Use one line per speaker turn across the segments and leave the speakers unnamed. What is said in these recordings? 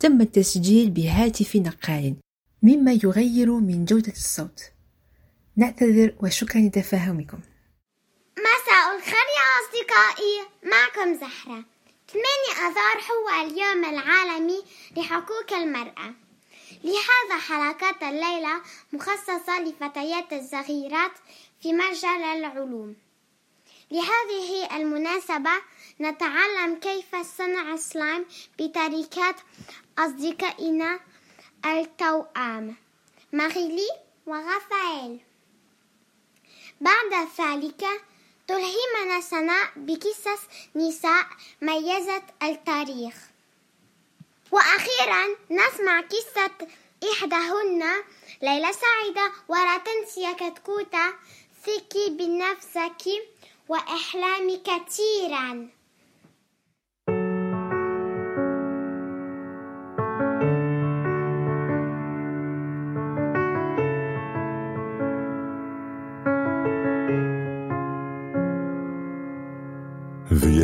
تم التسجيل بهاتف نقال مما يغير من جودة الصوت. نعتذر وشكرا لتفاهمكم.
مساء الخير يا أصدقائي. معكم زهرة. 8 آذار هو اليوم العالمي لحقوق المرأة. لهذا حلقات الليلة مخصصة لفتيات الصغيرات في مجال العلوم. لهذه المناسبة نتعلم كيف صنع سلايم بطريقة أصدقائنا التوأم ماريلي ورافائيل بعد ذلك تلهمنا سناء بقصص نساء ميزت التاريخ وأخيرا نسمع قصة إحداهن ليلى سعيدة ولا تنسي كتكوتة ثقي بنفسك وإحلامي كثيرا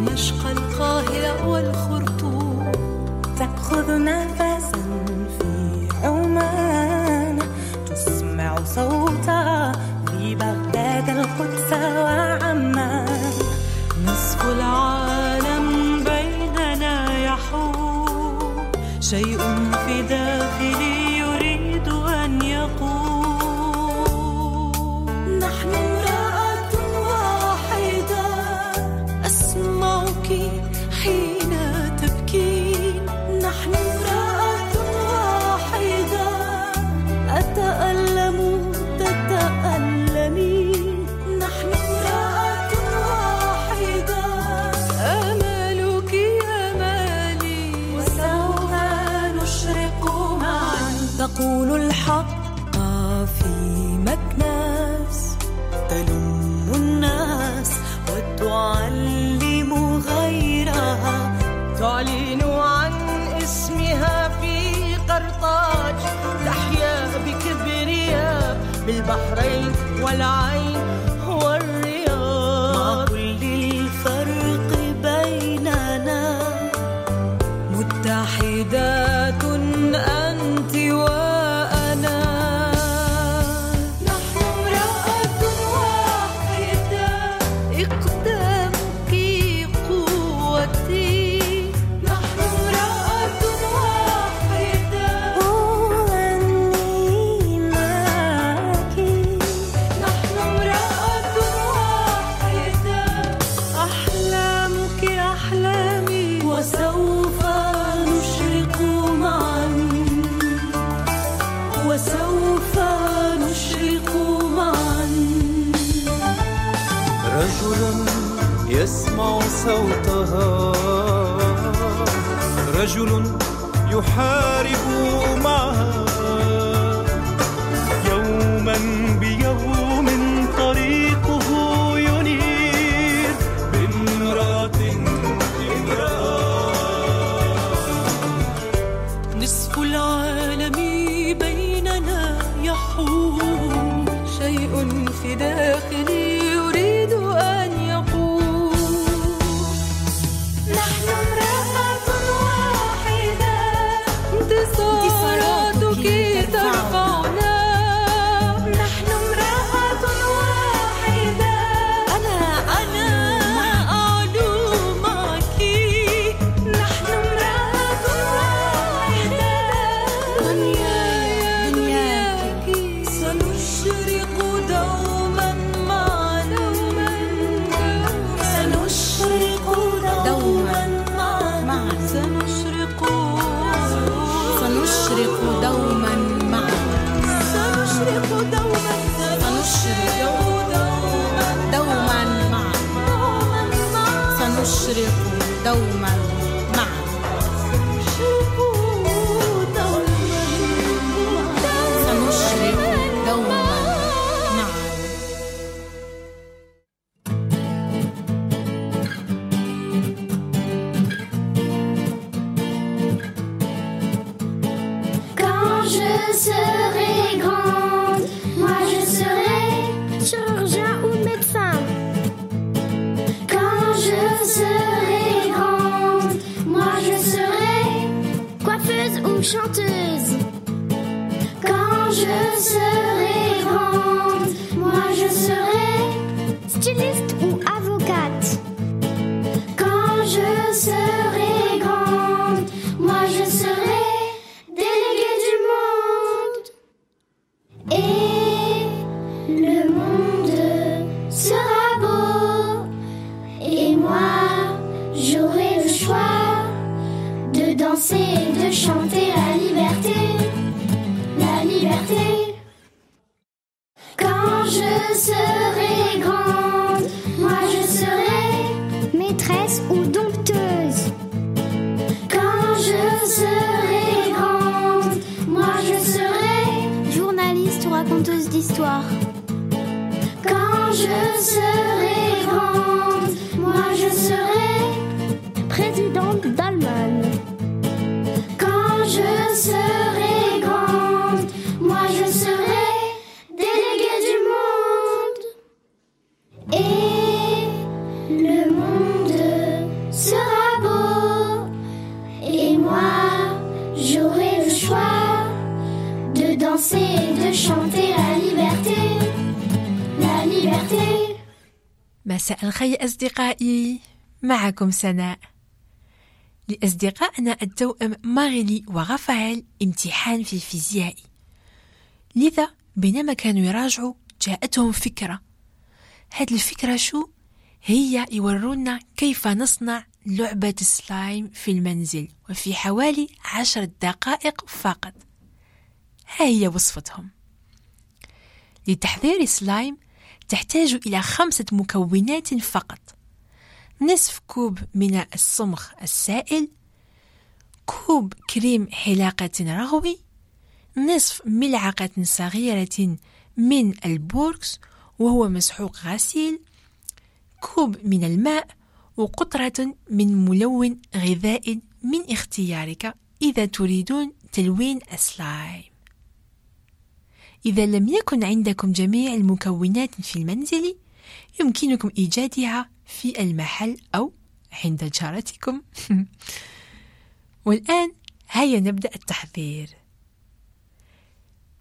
دمشق القاهرة والخرطوم.
تأخذ
choix de danser et de chanter la liberté, la liberté.
مساء الخير أصدقائي معكم سناء لأصدقائنا التوأم ماريلي ورافائيل امتحان في فيزيائي لذا بينما كانوا يراجعوا جاءتهم فكرة هاد الفكرة شو؟ هي يورونا كيف نصنع لعبة سلايم في المنزل وفي حوالي عشر دقائق فقط. ها هي وصفتهم. لتحضير سلايم تحتاج إلى خمسة مكونات فقط. نصف كوب من الصمغ السائل كوب كريم حلاقة رغوي نصف ملعقة صغيرة من البوركس وهو مسحوق غسيل كوب من الماء وقطرة من ملون غذاء من اختيارك إذا تريدون تلوين السلايم إذا لم يكن عندكم جميع المكونات في المنزل يمكنكم إيجادها في المحل أو عند جارتكم. والآن هيا نبدأ التحضير.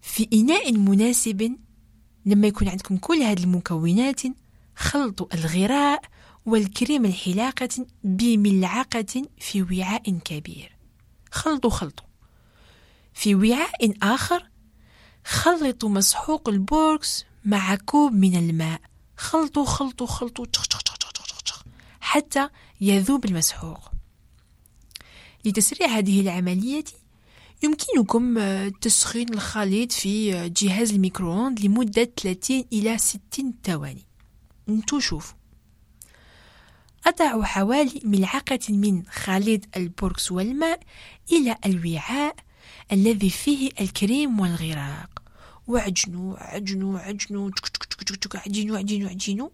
في إناء مناسب لما يكون عندكم كل هذه المكونات خلطوا الغراء والكريم الحلاقة بملعقة في وعاء كبير. خلطوا خلطوا في وعاء آخر خلطوا مسحوق البوركس مع كوب من الماء. خلطوا خلطوا خلطوا حتى يذوب المسحوق. لتسريع هذه العملية يمكنكم آه، تسخين الخليط في آه، جهاز الميكروويف لمدة 30 إلى 60 ثواني. انتو شوفوا. أضع حوالي ملعقة من خليط البوركس والماء إلى الوعاء الذي فيه الكريم والغراق. وعجنوا عجنوا عجنوا عجينوا عجينوا عجينوا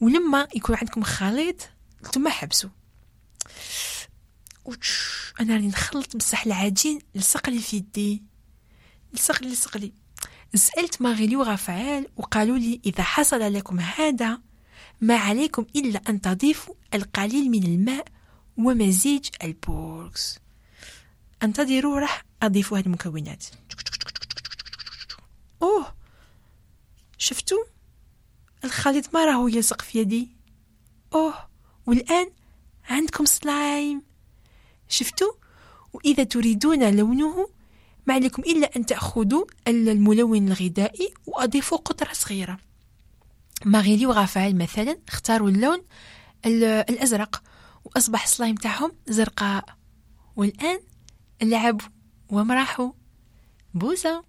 ولما يكون عندكم خليط ثم حبسوا. أنا راني نخلط بصح العجين لصق لي في يدي. لصق لي لصق لي. سألت ماغيلي وغفعال وقالوا لي إذا حصل لكم هذا ما عليكم إلا أن تضيفوا القليل من الماء ومزيج البوركس. أنتظروا راح أضيف هذه المكونات. أوه! شفتوا؟ الخليط ما راهو يلصق في يدي. أوه! والآن عندكم سلايم. شفتوا؟ وإذا تريدون لونه ما عليكم إلا أن تأخذوا الملون الغذائي وأضيفوا قطرة صغيرة. ماغيلي وغافال مثلا اختاروا اللون الأزرق وأصبح السلايم تاعهم زرقاء. والآن لعبوا ومرحوا
بوسة.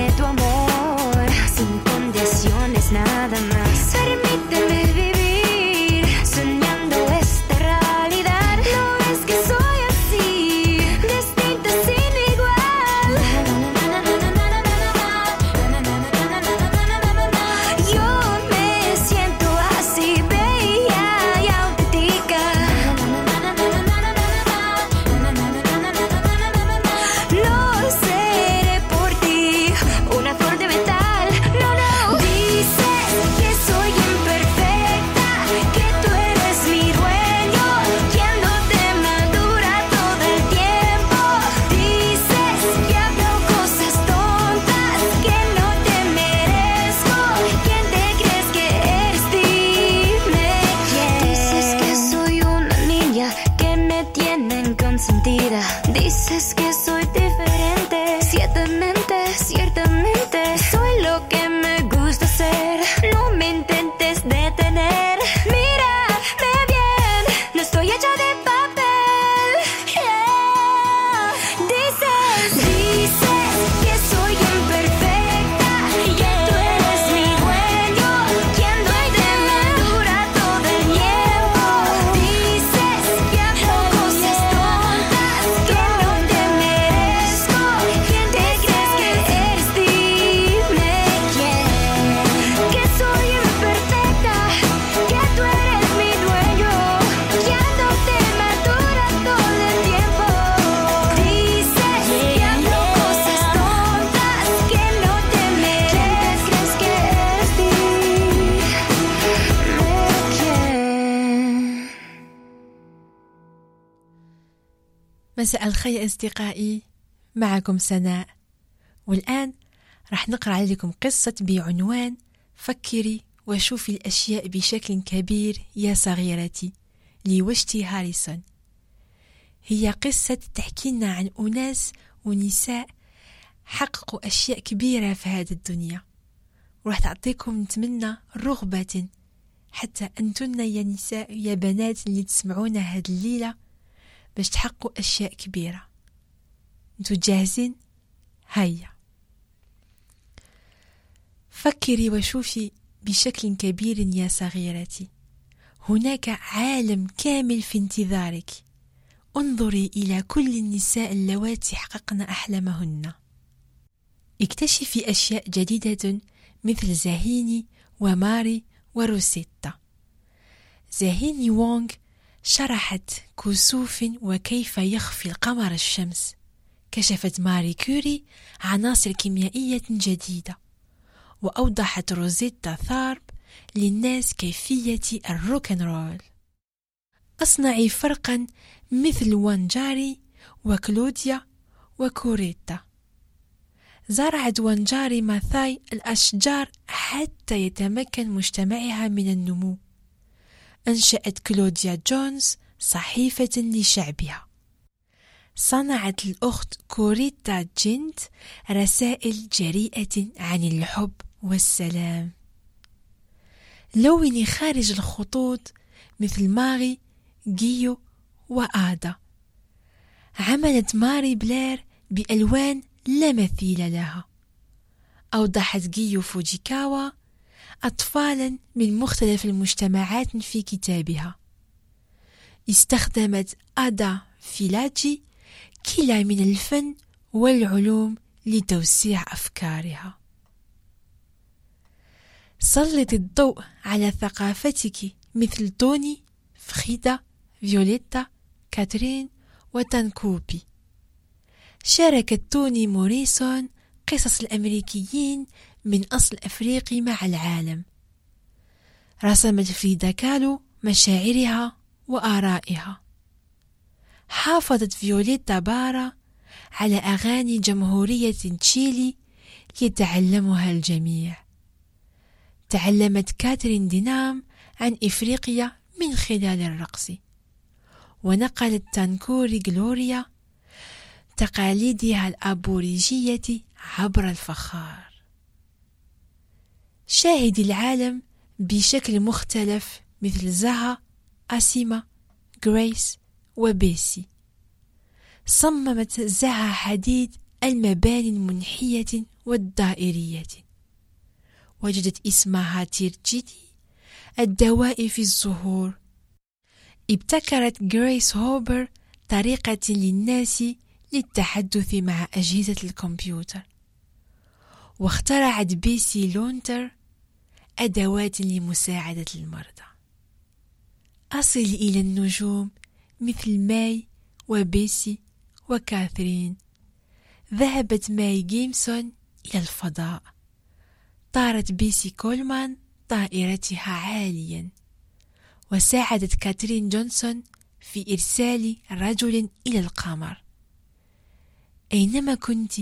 Entrégame tu
مساء الخير أصدقائي. معكم سناء. والآن راح نقرأ لكم قصة بعنوان فكري وشوفي الأشياء بشكل كبير يا صغيرتي لوشتي هاريسون. هي قصة تحكي لنا عن أناس ونساء حققوا أشياء كبيرة في هذه الدنيا وراح تعطيكم نتمنى رغبة حتى أنتن يا نساء يا بنات اللي تسمعونا هذه الليلة باش تحققوا أشياء كبيرة. انتو جاهزين؟ هيا. فكري وشوفي بشكل كبير يا صغيرتي. هناك عالم كامل في انتظارك. انظري إلى كل النساء اللواتي حققن أحلامهن. اكتشفي أشياء جديدة مثل زاهيني وماري وروسيتا. زاهيني وونغ شرحت كسوف وكيف يخفي القمر الشمس. كشفت ماري كوري عناصر كيميائية جديدة وأوضحت روزيتا ثارب للناس كيفية ال rock'n'roll. أصنعي فرقا مثل وانجاري وكلوديا وكوريتا. زرعت وانجاري ماثاي الأشجار حتى يتمكن مجتمعها من النمو. أنشأت كلوديا جونز صحيفة لشعبها. صنعت الأخت كوريتا كينت رسائل جريئة عن الحب والسلام. لوني خارج الخطوط مثل ماري جيو وآدا. عملت ماري بلير بألوان لا مثيل لها. أوضحت جيو فوجيكاوا أطفالا من مختلف المجتمعات في كتابها. استخدمت أدا فيلاجي كلا من الفن والعلوم لتوسيع أفكارها. سلط الضوء على ثقافتك مثل توني فريدا فيوليتا كاترين وتانكوبي. شاركت توني موريسون قصص الأمريكيين من أصل أفريقي مع العالم. رسمت فريدا كالو مشاعرها وآرائها. حافظت فيوليتا بارا على أغاني جمهورية تشيلي يتعلمها الجميع. تعلمت كاترين دنهام عن إفريقيا من خلال الرقص. ونقلت تانكوري جلوريا تقاليدها الأبوريجية عبر الفخار. شاهدي العالم بشكل مختلف مثل زها أسيما غريس وبيسي. صممت زها حديد المباني المنحية والدائرية. وجدت اسمها تيرجيتي الدواء في الزهور. ابتكرت جريس هوبر طريقة للناس للتحدث مع أجهزة الكمبيوتر. واخترعت بيسي بلونت أدوات لمساعدة المرضى. أصل إلى النجوم مثل ماي وبيسي وكاثرين. ذهبت ماي جيمسون إلى الفضاء. طارت بيسي كولمان طائرتها عاليا. وساعدت كاترين جونسون في إرسال رجل إلى القمر. أينما كنت؟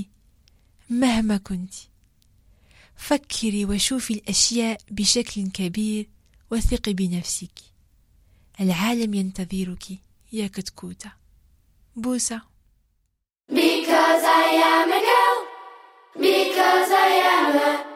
مهما كنت. فكري وشوفي الأشياء بشكل كبير وثقي بنفسك. العالم ينتظرك يا كتكوتة. بوسة.
Because I am a girl. Because I am a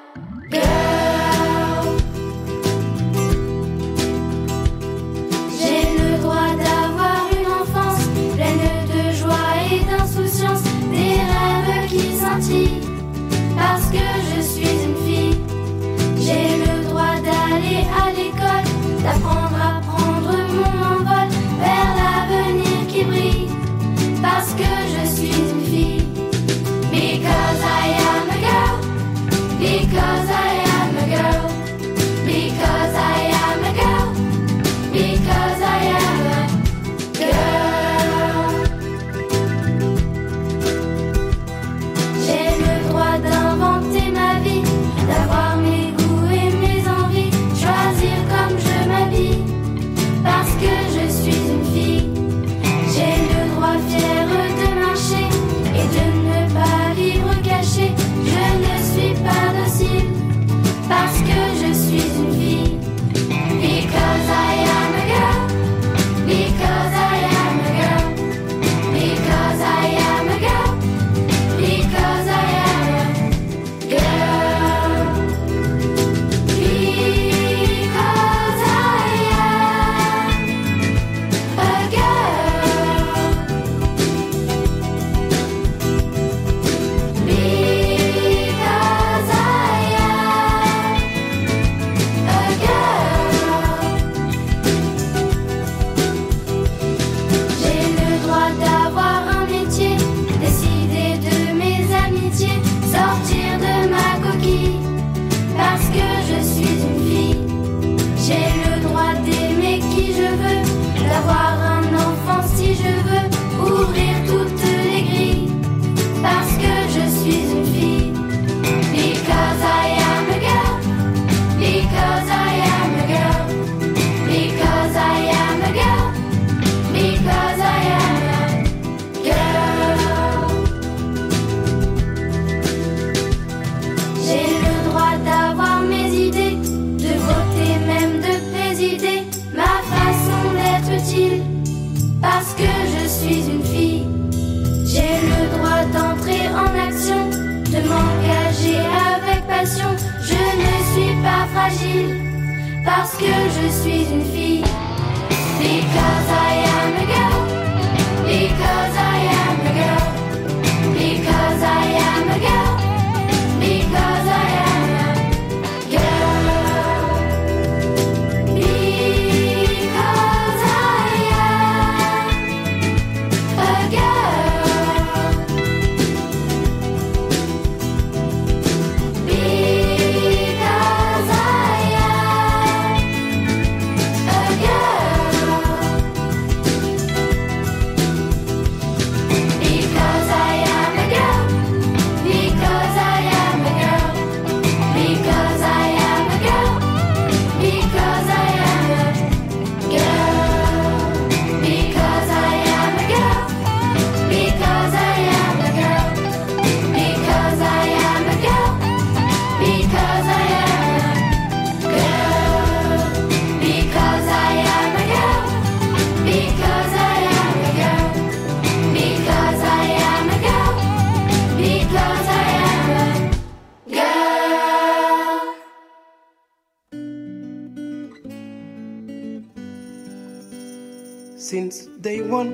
one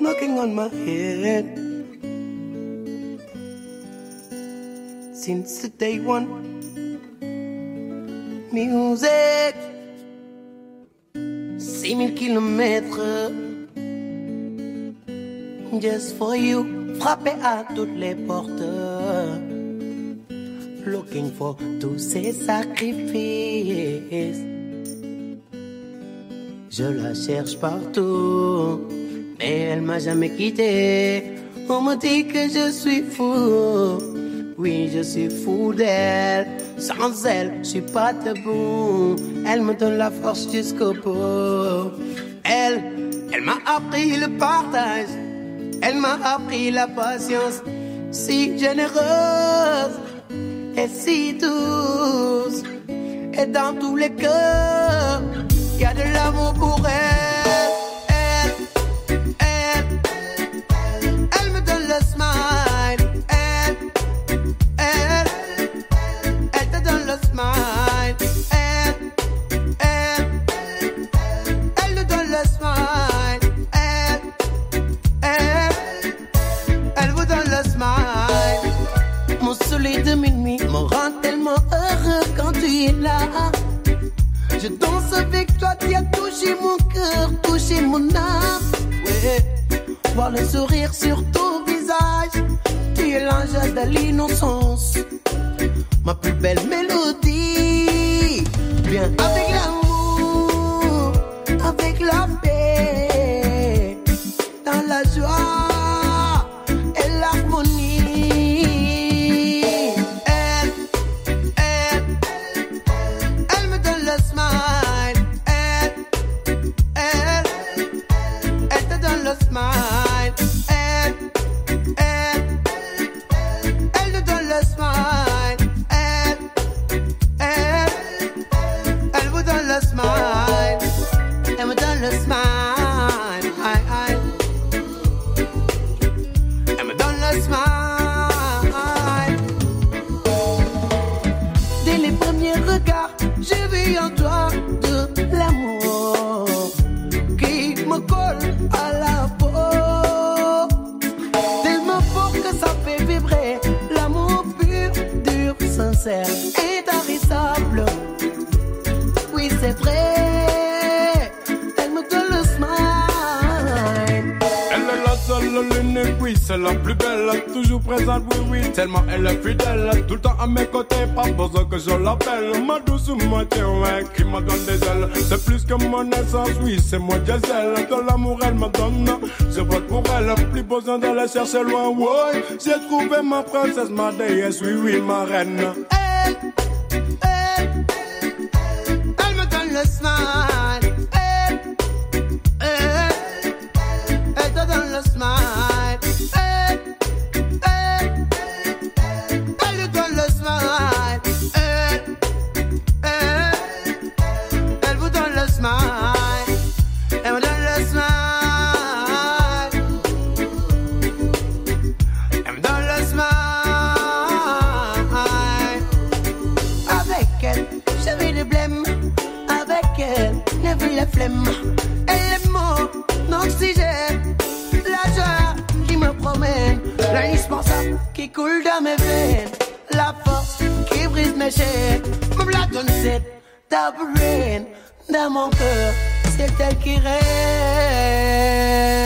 knocking on my head. Since the day one music. Mille kilomètres. Just for you frappé à toutes les portes. Looking for tous ces sacrifices. Je la cherche partout, mais elle m'a jamais quitté. On me dit que je suis fou. Oui, je suis fou d'elle. Sans elle, je suis pas debout. Elle me donne la force jusqu'au bout. Elle, elle m'a appris le partage. Elle m'a appris la patience. Si généreuse et si douce. Et dans tous les cœurs y a de l'amour pour elle.
le sourire sur ton visage. Tu es l'ange de l'innocence, ma plus belle mélodie. Viens avec
ce matin, ouais, qui me donne des ailes. C'est plus que mon essence, oui, c'est moi diesel. De l'amour, elle me donne. Je vote pour elle, plus besoin d'aller chercher loin, ouais. J'ai trouvé ma princesse, ma déesse, oui, oui, ma reine.
surprise, mes chers. Même la donne, c'est ta brain. Dans mon cœur, c'est elle qui règne.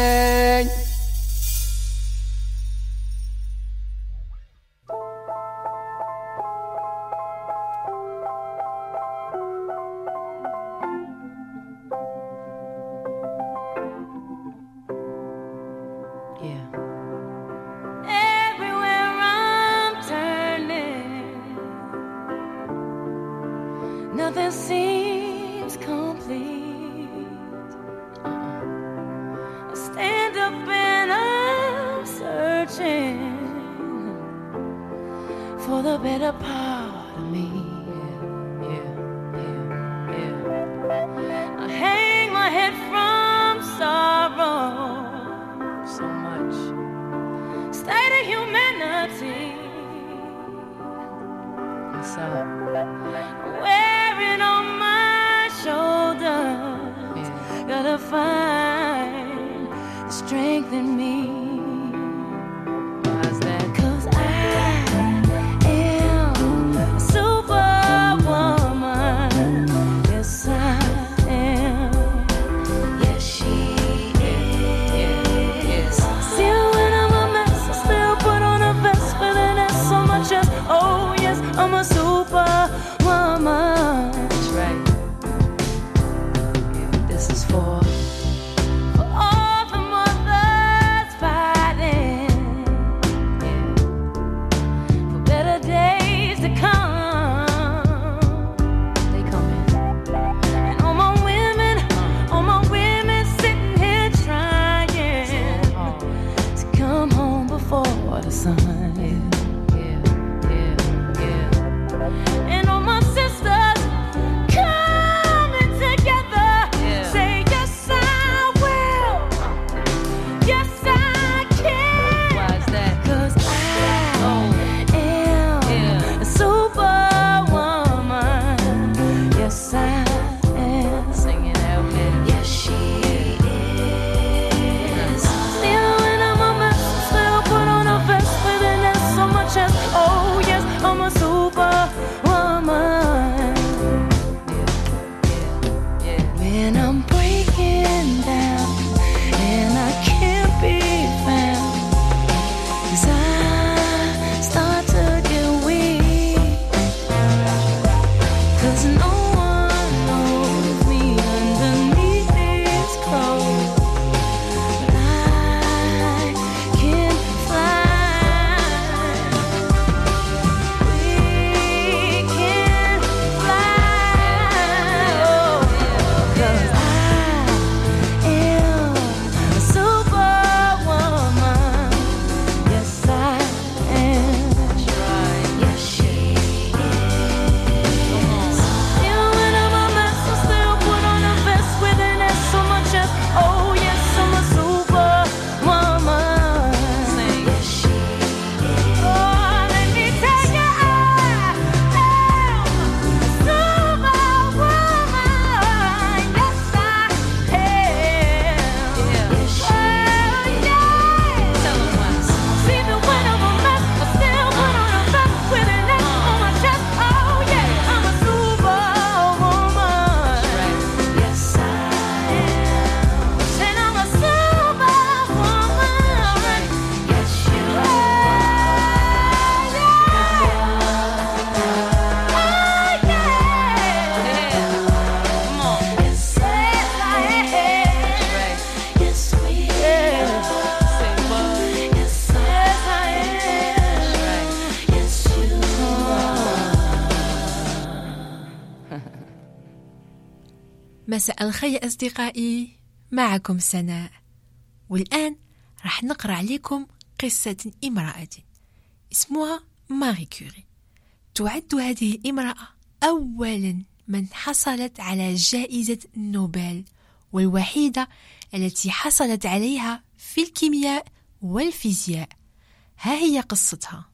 مساء الخير أصدقائي. معكم سناء. والآن راح نقرأ عليكم قصة امرأة اسمها ماري كوري تعد هذه الامرأة أولا من حصلت على جائزة نوبل والوحيدة التي حصلت عليها في الكيمياء والفيزياء. ها هي قصتها.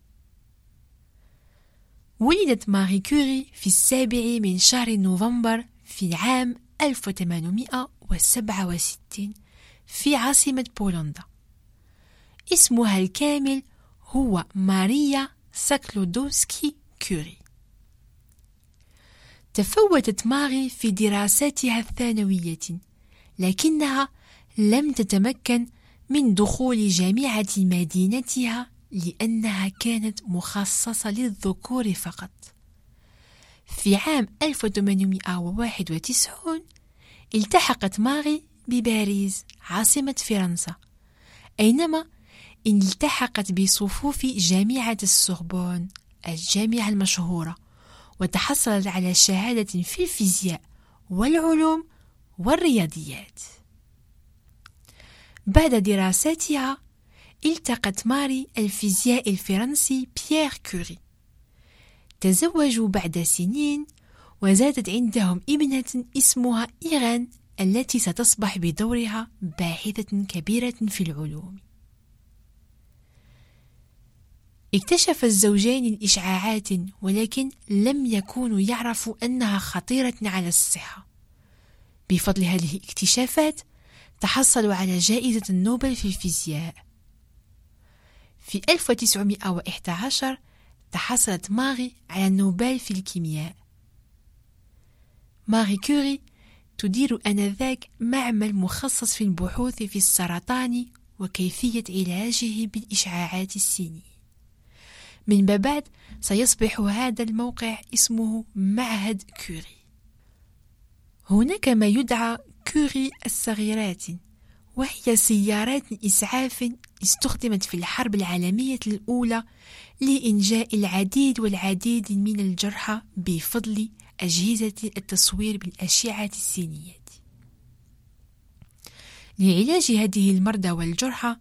ولدت ماري كوري في السابع من شهر نوفمبر في عام 1867 في عاصمة بولندا. اسمها الكامل هو ماريا سكلودوفسكا كوري تفوقت ماري في دراساتها الثانوية لكنها لم تتمكن من دخول جامعة مدينتها لأنها كانت مخصصة للذكور فقط. في عام 1891 التحقت ماري بباريس عاصمة فرنسا. أينما التحقت بصفوف جامعة السوربون الجامعة المشهورة وتحصلت على شهادة في الفيزياء والعلوم والرياضيات. بعد دراساتها التقت ماري الفيزياء الفرنسي بيير كوري. تزوجوا بعد سنين وزادت عندهم ابنة اسمها إيغان التي ستصبح بدورها باحثة كبيرة في العلوم. اكتشف الزوجين الإشعاعات ولكن لم يكونوا يعرفوا أنها خطيرة على الصحة. بفضل هذه الاكتشافات تحصلوا على جائزة النوبل في الفيزياء. في 1911 تحصلت ماري على النوبل في الكيمياء. ماري كوري تدير آنذاك معمل مخصص في البحوث في السرطان وكيفية علاجه بالإشعاعات السينية من بعد سيصبح هذا الموقع اسمه معهد كوري. هناك ما يدعى كوري الصغيرات وهي سيارات إسعاف استخدمت في الحرب العالمية الأولى لإنجاء العديد والعديد من الجرحى بفضل أجهزة التصوير بالأشعة السينية. لعلاج هذه المرضى والجرحى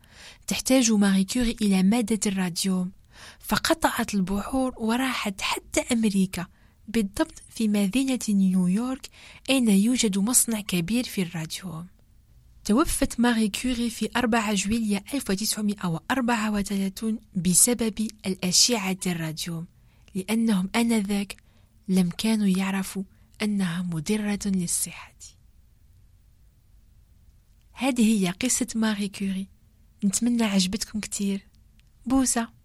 تحتاج ماري كوري إلى مادة الراديوم فقطعت البحور وراحت حتى أمريكا بالضبط في مدينة نيويورك أين يوجد مصنع كبير في الراديوم توفت ماري كوري في 4 جويلية 1934 بسبب الأشعة الراديوم لأنهم آنذاك لم كانوا يعرفوا أنها مضرة للصحة. هذه هي قصة ماري كوري. نتمنى عجبتكم كتير.
بوسة.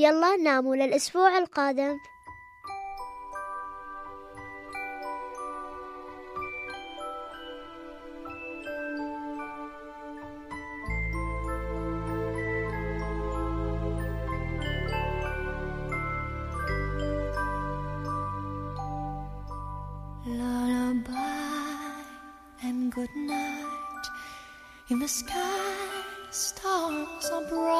ويلا ناموا للأسبوع القادم
good night in the sky stars are bright